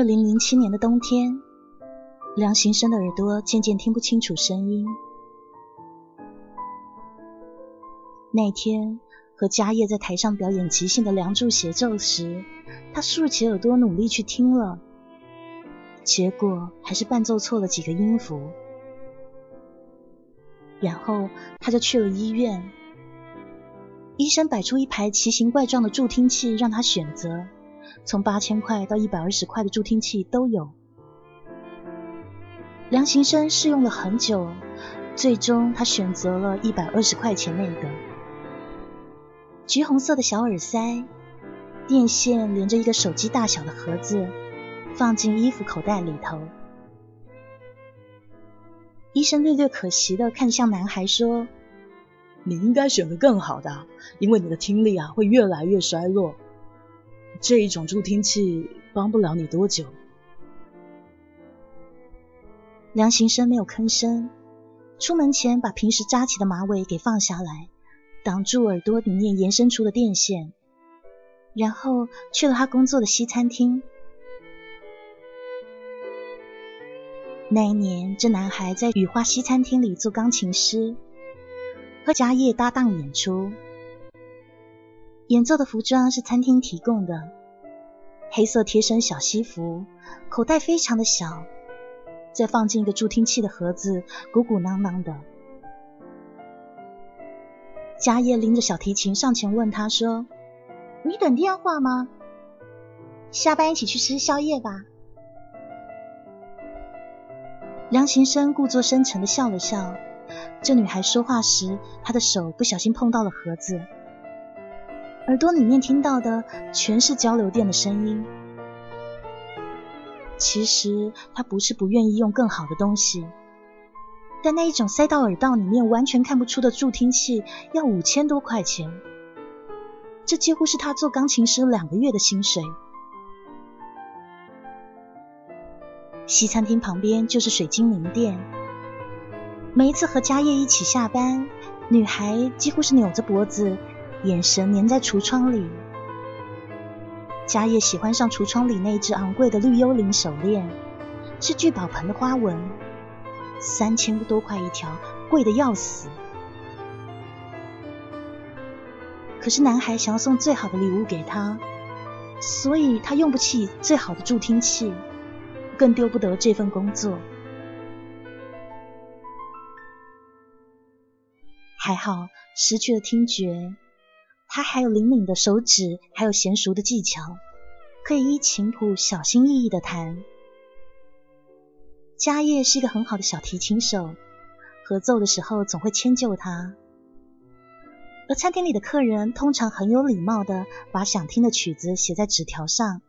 二零零七年的冬天，梁行生的耳朵渐渐听不清楚声音。那天和家业在台上表演即兴的《梁祝》协奏时，他竖起耳朵努力去听了，结果还是伴奏错了几个音符。然后他就去了医院，医生摆出一排奇形怪状的助听器让他选择。从八千块到一百二十块的助听器都有。梁行生试用了很久，最终他选择了一百二十块钱那个。橘红色的小耳塞，电线连着一个手机大小的盒子，放进衣服口袋里头。医生略略可惜的看向男孩说：“你应该选个更好的，因为你的听力啊会越来越衰落。”这一种助听器帮不了你多久。梁行生没有吭声，出门前把平时扎起的马尾给放下来，挡住耳朵里面延伸出的电线，然后去了他工作的西餐厅。那一年，这男孩在雨花西餐厅里做钢琴师，和家业搭档演出。演奏的服装是餐厅提供的，黑色贴身小西服，口袋非常的小，再放进一个助听器的盒子，鼓鼓囊囊的。家业拎着小提琴上前问他说：“你等电话吗？下班一起去吃宵夜吧。”梁行生故作深沉的笑了笑。这女孩说话时，他的手不小心碰到了盒子。耳朵里面听到的全是交流电的声音。其实他不是不愿意用更好的东西，但那一种塞到耳道里面完全看不出的助听器要五千多块钱，这几乎是他做钢琴师两个月的薪水。西餐厅旁边就是水晶灵店，每一次和家业一起下班，女孩几乎是扭着脖子。眼神粘在橱窗里，家业喜欢上橱窗里那只昂贵的绿幽灵手链，是聚宝盆的花纹，三千多块一条，贵的要死。可是男孩想要送最好的礼物给她，所以他用不起最好的助听器，更丢不得这份工作。还好失去了听觉。他还有灵敏的手指，还有娴熟的技巧，可以依琴谱小心翼翼的弹。家业是一个很好的小提琴手，合奏的时候总会迁就他。而餐厅里的客人通常很有礼貌的把想听的曲子写在纸条上。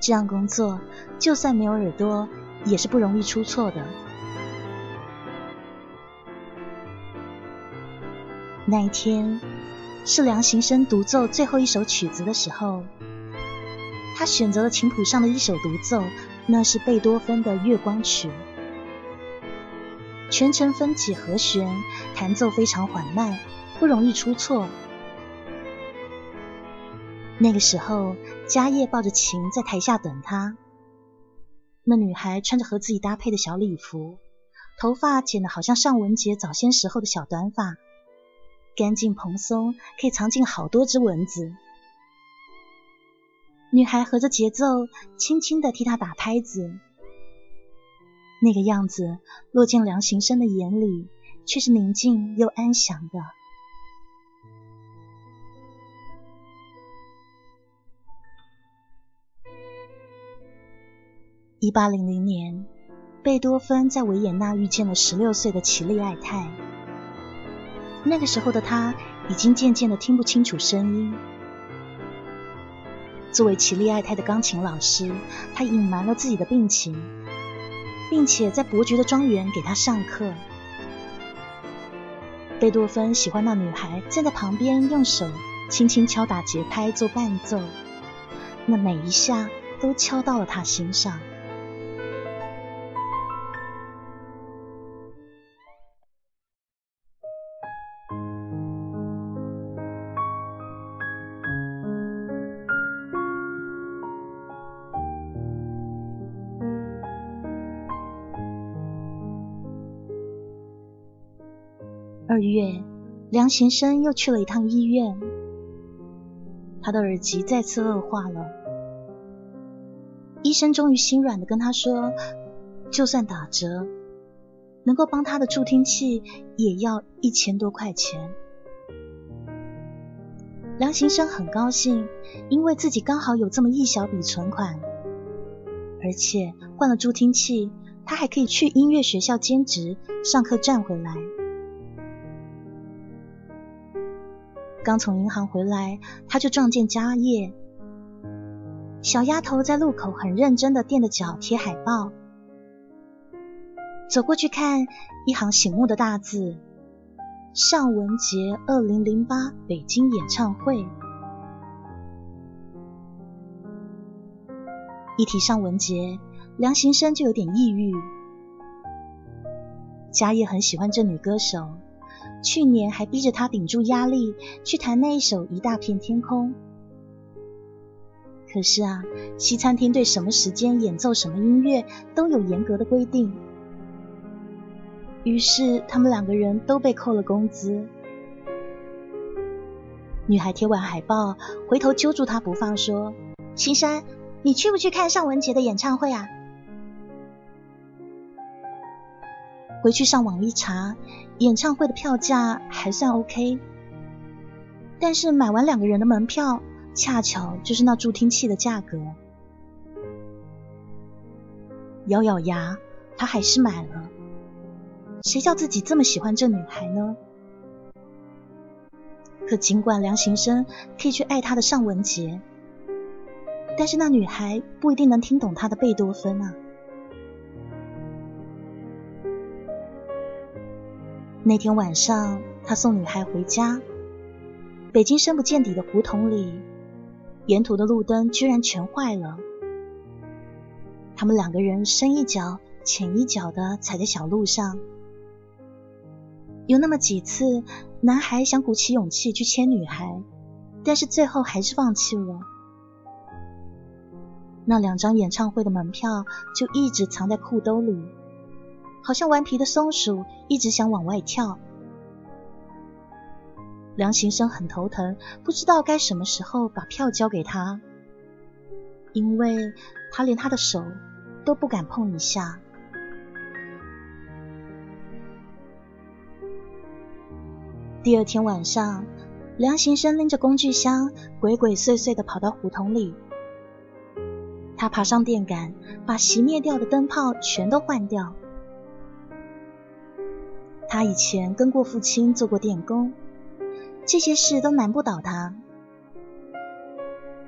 这样工作，就算没有耳朵，也是不容易出错的。那一天是梁行生独奏最后一首曲子的时候，他选择了琴谱上的一首独奏，那是贝多芬的《月光曲》，全程分几和弦，弹奏非常缓慢，不容易出错。那个时候，家业抱着琴在台下等他，那女孩穿着和自己搭配的小礼服，头发剪得好像尚雯婕早先时候的小短发。干净蓬松，可以藏进好多只蚊子。女孩合着节奏，轻轻的替他打拍子，那个样子落进梁行生的眼里，却是宁静又安详的。一八零零年，贝多芬在维也纳遇见了十六岁的齐利艾泰。那个时候的他已经渐渐的听不清楚声音。作为齐丽爱泰的钢琴老师，他隐瞒了自己的病情，并且在伯爵的庄园给他上课。贝多芬喜欢那女孩站在旁边，用手轻轻敲打节拍做伴奏，那每一下都敲到了他心上。月，梁行生又去了一趟医院。他的耳疾再次恶化了。医生终于心软的跟他说：“就算打折，能够帮他的助听器也要一千多块钱。”梁行生很高兴，因为自己刚好有这么一小笔存款，而且换了助听器，他还可以去音乐学校兼职，上课赚回来。刚从银行回来，他就撞见家业。小丫头在路口很认真的垫着脚贴海报，走过去看一行醒目的大字：尚雯婕二零零八北京演唱会。一提尚雯婕，梁行生就有点抑郁。家业很喜欢这女歌手。去年还逼着他顶住压力去弹那一首《一大片天空》，可是啊，西餐厅对什么时间演奏什么音乐都有严格的规定，于是他们两个人都被扣了工资。女孩贴完海报，回头揪住他不放，说：“青山，你去不去看尚雯婕的演唱会啊？”回去上网一查，演唱会的票价还算 OK，但是买完两个人的门票，恰巧就是那助听器的价格。咬咬牙，他还是买了。谁叫自己这么喜欢这女孩呢？可尽管梁行生可以去爱他的尚雯婕，但是那女孩不一定能听懂他的贝多芬啊。那天晚上，他送女孩回家。北京深不见底的胡同里，沿途的路灯居然全坏了。他们两个人深一脚浅一脚的踩在小路上。有那么几次，男孩想鼓起勇气去牵女孩，但是最后还是放弃了。那两张演唱会的门票就一直藏在裤兜里。好像顽皮的松鼠一直想往外跳。梁行生很头疼，不知道该什么时候把票交给他，因为他连他的手都不敢碰一下。第二天晚上，梁行生拎着工具箱，鬼鬼祟祟的跑到胡同里。他爬上电杆，把熄灭掉的灯泡全都换掉。他以前跟过父亲做过电工，这些事都难不倒他。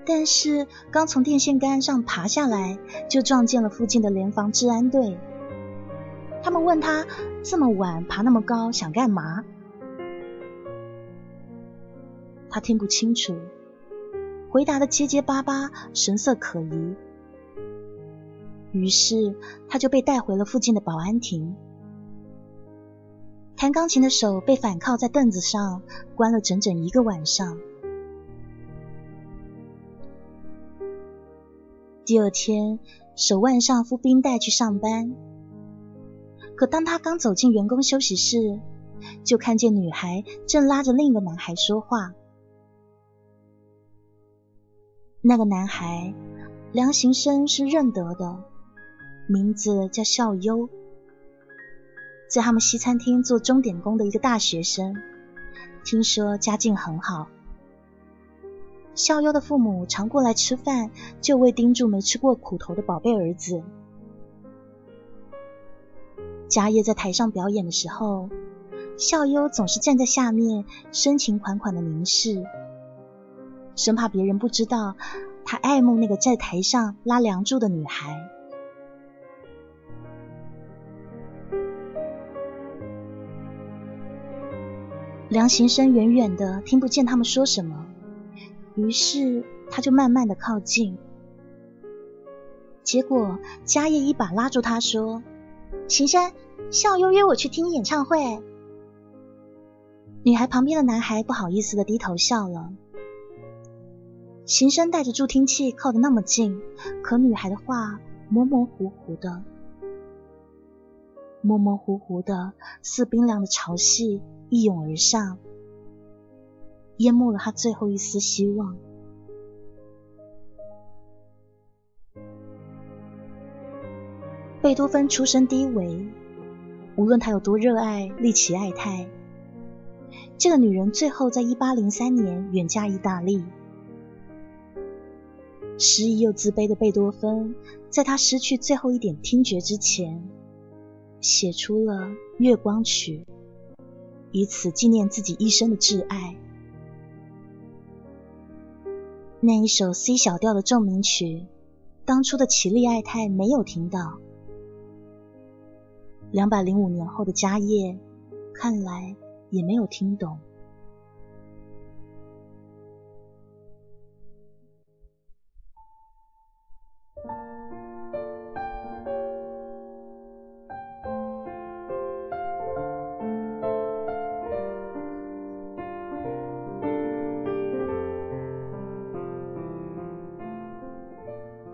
但是刚从电线杆上爬下来，就撞见了附近的联防治安队。他们问他这么晚爬那么高想干嘛？他听不清楚，回答的结结巴巴，神色可疑。于是他就被带回了附近的保安亭。弹钢琴的手被反铐在凳子上，关了整整一个晚上。第二天，手腕上敷冰袋去上班。可当他刚走进员工休息室，就看见女孩正拉着另一个男孩说话。那个男孩，梁行生是认得的，名字叫笑优。在他们西餐厅做钟点工的一个大学生，听说家境很好。笑优的父母常过来吃饭，就为盯住没吃过苦头的宝贝儿子。家业在台上表演的时候，笑优总是站在下面，深情款款的凝视，生怕别人不知道他爱慕那个在台上拉梁柱的女孩。梁行生远远的听不见他们说什么，于是他就慢慢的靠近。结果嘉业一把拉住他说：“行生，笑优约我去听演唱会。”女孩旁边的男孩不好意思的低头笑了。行生带着助听器靠得那么近，可女孩的话模模糊糊的，模模糊糊的，似冰凉的潮汐。一涌而上，淹没了他最后一丝希望。贝多芬出身低微，无论他有多热爱利奇爱泰，这个女人最后在一八零三年远嫁意大利。失意又自卑的贝多芬，在他失去最后一点听觉之前，写出了《月光曲》。以此纪念自己一生的挚爱。那一首 C 小调的奏鸣曲，当初的奇丽爱太没有听到。两百零五年后的家业，看来也没有听懂。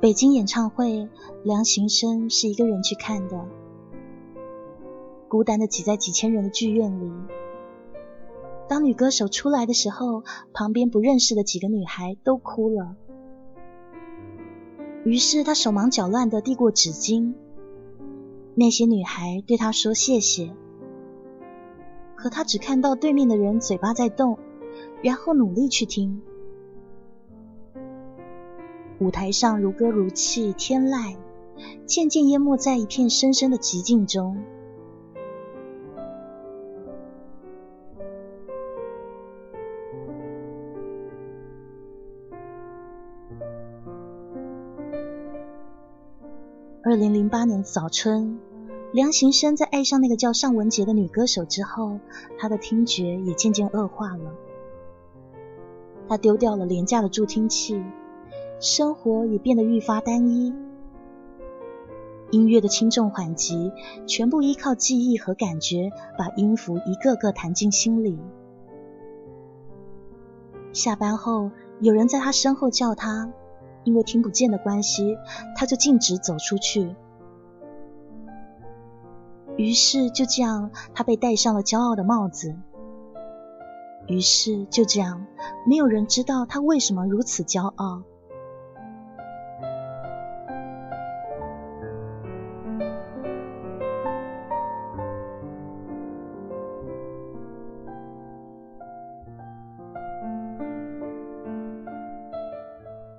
北京演唱会，梁行生是一个人去看的，孤单的挤在几千人的剧院里。当女歌手出来的时候，旁边不认识的几个女孩都哭了。于是他手忙脚乱的递过纸巾，那些女孩对他说谢谢，可他只看到对面的人嘴巴在动，然后努力去听。舞台上如歌如泣，天籁渐渐淹没在一片深深的寂静中。二零零八年早春，梁行生在爱上那个叫尚雯婕的女歌手之后，他的听觉也渐渐恶化了。他丢掉了廉价的助听器。生活也变得愈发单一，音乐的轻重缓急全部依靠记忆和感觉，把音符一个个弹进心里。下班后，有人在他身后叫他，因为听不见的关系，他就径直走出去。于是就这样，他被戴上了骄傲的帽子。于是就这样，没有人知道他为什么如此骄傲。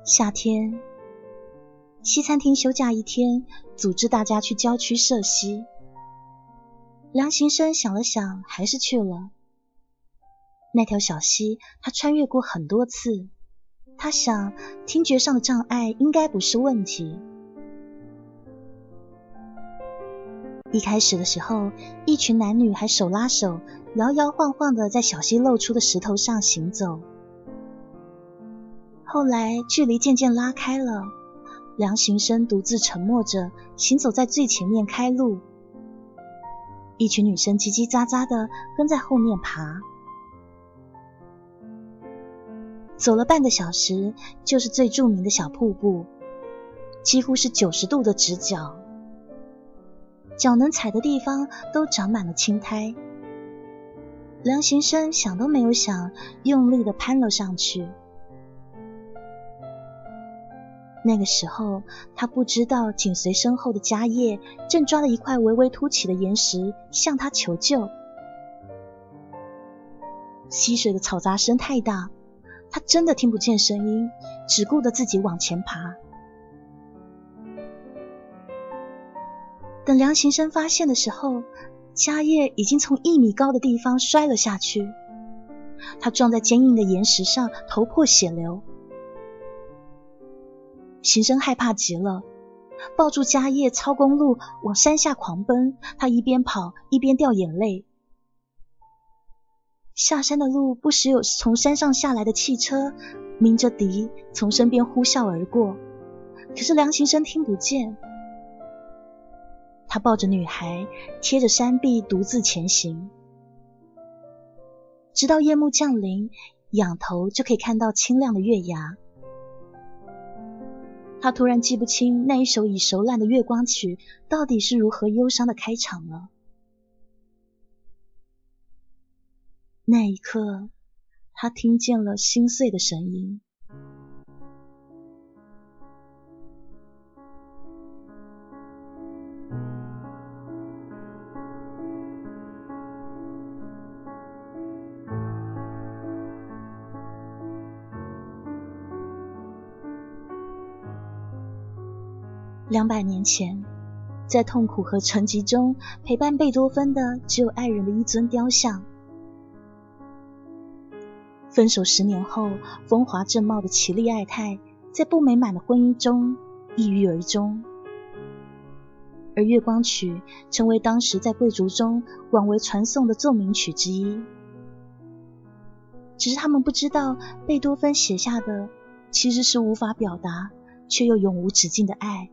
夏天，西餐厅休假一天，组织大家去郊区涉溪。梁行生想了想，还是去了。那条小溪，他穿越过很多次。他想，听觉上的障碍应该不是问题。一开始的时候，一群男女还手拉手，摇摇晃晃的在小溪露出的石头上行走。后来距离渐渐拉开了，梁行生独自沉默着行走在最前面开路，一群女生叽叽喳喳的跟在后面爬。走了半个小时，就是最著名的小瀑布，几乎是九十度的直角，脚能踩的地方都长满了青苔。梁行生想都没有想，用力的攀了上去。那个时候，他不知道紧随身后的家业正抓着一块微微凸起的岩石向他求救。溪水的嘈杂声太大，他真的听不见声音，只顾着自己往前爬。等梁行生发现的时候，迦叶已经从一米高的地方摔了下去，他撞在坚硬的岩石上，头破血流。行生害怕极了，抱住家业，抄公路往山下狂奔。他一边跑一边掉眼泪。下山的路不时有从山上下来的汽车，鸣着笛从身边呼啸而过，可是梁行生听不见。他抱着女孩，贴着山壁独自前行，直到夜幕降临，仰头就可以看到清亮的月牙。他突然记不清那一首已熟烂的月光曲到底是如何忧伤的开场了。那一刻，他听见了心碎的声音。两百年前，在痛苦和沉寂中陪伴贝多芬的，只有爱人的一尊雕像。分手十年后，风华正茂的绮丽爱太，在不美满的婚姻中抑郁而终。而《月光曲》成为当时在贵族中广为传颂的奏鸣曲之一。只是他们不知道，贝多芬写下的其实是无法表达却又永无止境的爱。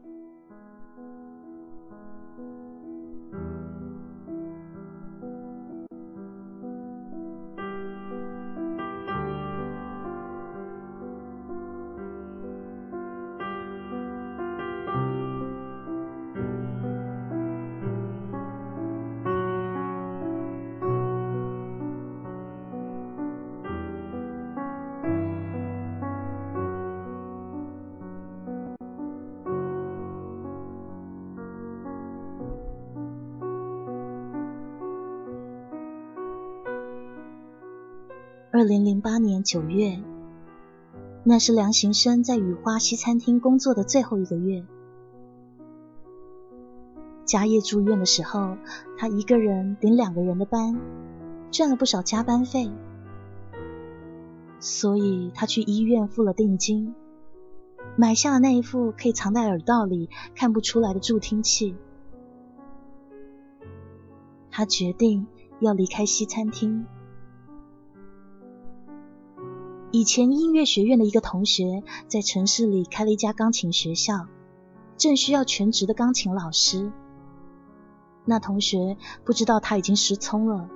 零零八年九月，那是梁行生在雨花西餐厅工作的最后一个月。家业住院的时候，他一个人顶两个人的班，赚了不少加班费，所以他去医院付了定金，买下了那一副可以藏在耳道里看不出来的助听器。他决定要离开西餐厅。以前音乐学院的一个同学在城市里开了一家钢琴学校，正需要全职的钢琴老师。那同学不知道他已经失聪了，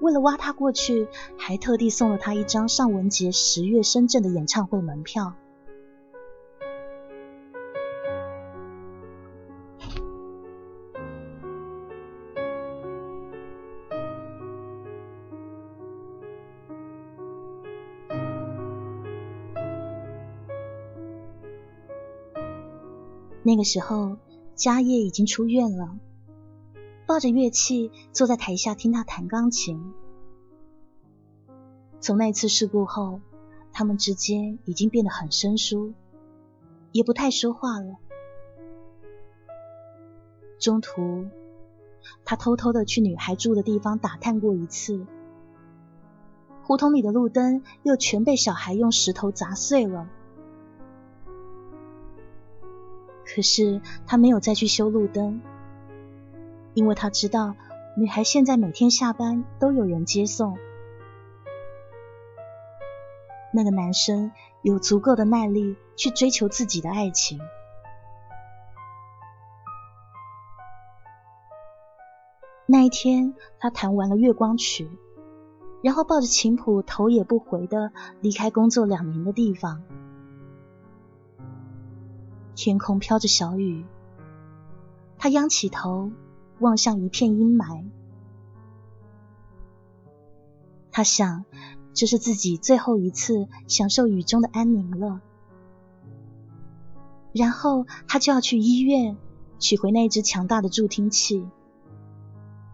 为了挖他过去，还特地送了他一张尚雯婕十月深圳的演唱会门票。那个时候，家业已经出院了，抱着乐器坐在台下听他弹钢琴。从那次事故后，他们之间已经变得很生疏，也不太说话了。中途，他偷偷的去女孩住的地方打探过一次，胡同里的路灯又全被小孩用石头砸碎了。可是他没有再去修路灯，因为他知道女孩现在每天下班都有人接送。那个男生有足够的耐力去追求自己的爱情。那一天，他弹完了《月光曲》，然后抱着琴谱，头也不回的离开工作两年的地方。天空飘着小雨，他仰起头望向一片阴霾。他想，这是自己最后一次享受雨中的安宁了。然后他就要去医院取回那只强大的助听器，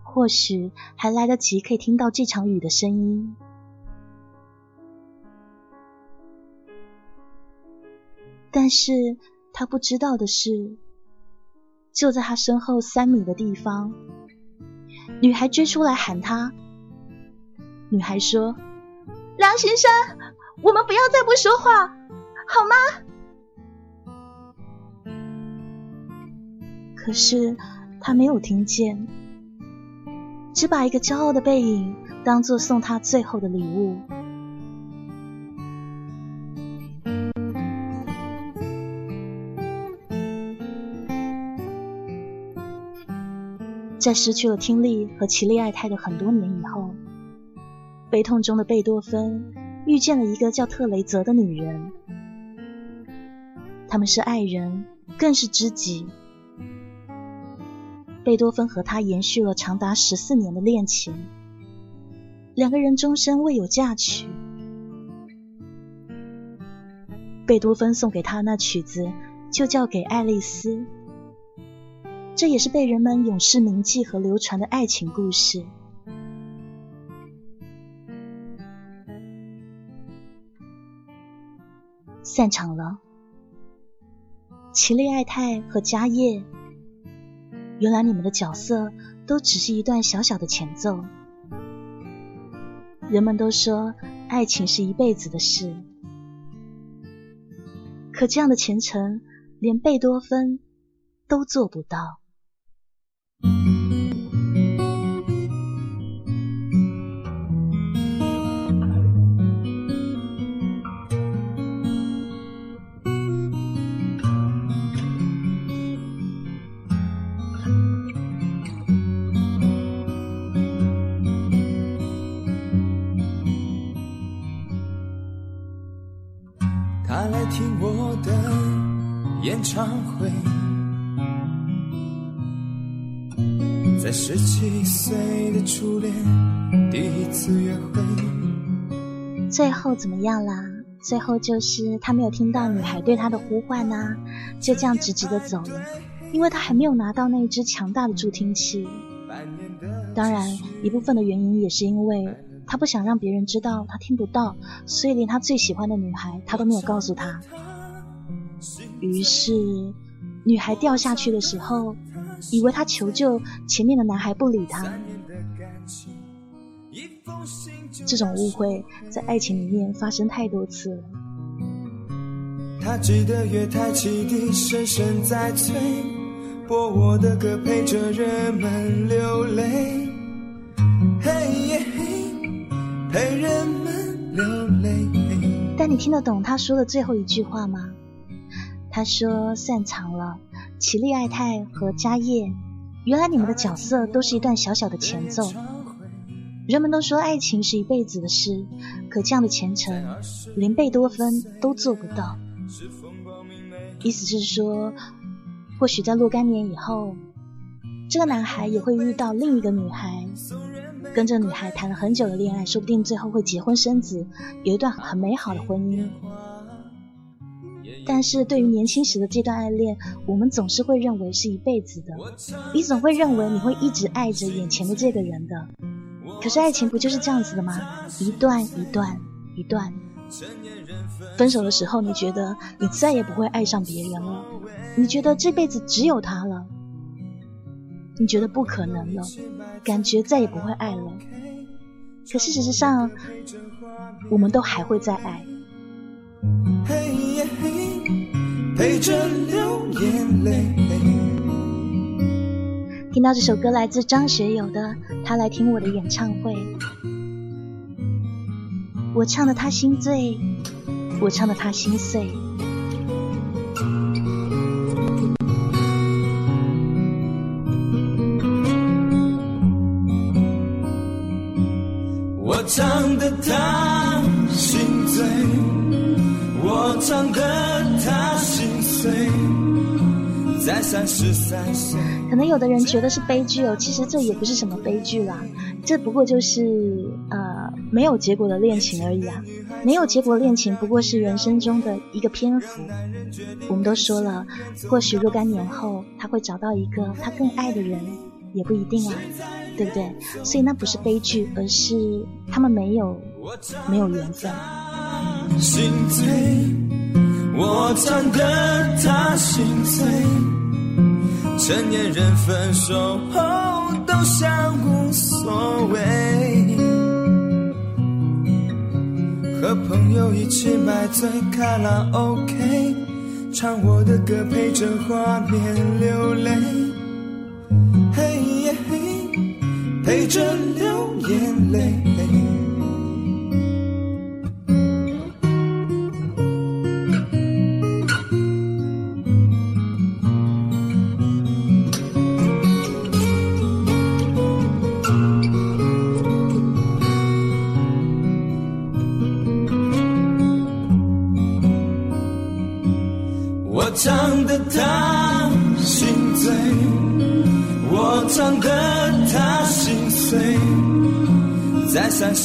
或许还来得及可以听到这场雨的声音。但是。他不知道的是，就在他身后三米的地方，女孩追出来喊他。女孩说：“梁先生，我们不要再不说话，好吗？”可是他没有听见，只把一个骄傲的背影当做送他最后的礼物。在失去了听力和齐利爱泰的很多年以后。悲痛中的贝多芬遇见了一个叫特雷泽的女人，他们是爱人，更是知己。贝多芬和她延续了长达十四年的恋情，两个人终身未有嫁娶。贝多芬送给她那曲子就叫给爱丽丝，这也是被人们永世铭记和流传的爱情故事。散场了，齐利艾泰和家叶，原来你们的角色都只是一段小小的前奏。人们都说爱情是一辈子的事，可这样的前程，连贝多芬都做不到。唱会，在十七岁的初恋第一次约会。最后怎么样啦？最后就是他没有听到女孩对他的呼唤呐，就这样直直的走了，因为他还没有拿到那一只强大的助听器。当然，一部分的原因也是因为他不想让别人知道他听不到，所以连他最喜欢的女孩他都没有告诉他。于是，女孩掉下去的时候，以为他求救，前面的男孩不理他。这种误会在爱情里面发生太多次了。他记得月台汽笛声声在催，播我的歌陪着人们流泪，嘿嘿，陪人们流泪。但你听得懂他说的最后一句话吗？他说：“散场了，齐利爱泰和迦叶，原来你们的角色都是一段小小的前奏。人们都说爱情是一辈子的事，可这样的前程，连贝多芬都做不到。意思是说，或许在若干年以后，这个男孩也会遇到另一个女孩，跟这女孩谈了很久的恋爱，说不定最后会结婚生子，有一段很美好的婚姻。”但是对于年轻时的这段爱恋，我们总是会认为是一辈子的。你总会认为你会一直爱着眼前的这个人的。可是爱情不就是这样子的吗？一段一段一段，分手的时候，你觉得你再也不会爱上别人了，你觉得这辈子只有他了，你觉得不可能了，感觉再也不会爱了。可事实上，我们都还会再爱。陪着流眼泪。听到这首歌来自张学友的《他来听我的演唱会》，我唱的他心醉，我唱的他心碎。我唱的他心醉，我唱的。可能有的人觉得是悲剧哦，其实这也不是什么悲剧啦，这不过就是呃没有结果的恋情而已啊，没有结果的恋情不过是人生中的一个篇幅。我们都说了，或许若干年后他会找到一个他更爱的人，也不一定啊，对不对？所以那不是悲剧，而是他们没有没有缘分。我唱得他心碎，成年人分手后。都像无所谓。和朋友一起买醉卡拉 OK，唱我的歌陪着画面流泪，嘿耶嘿，陪着流眼泪。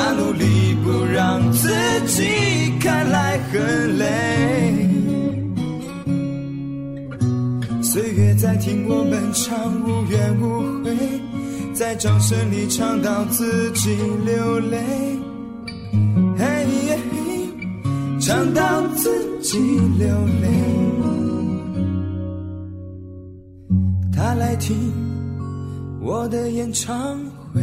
他努力不让自己看来很累。岁月在听我们唱，无怨无悔，在掌声里唱到自己流泪，嘿，唱到自己流泪。他来听我的演唱会，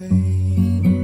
会。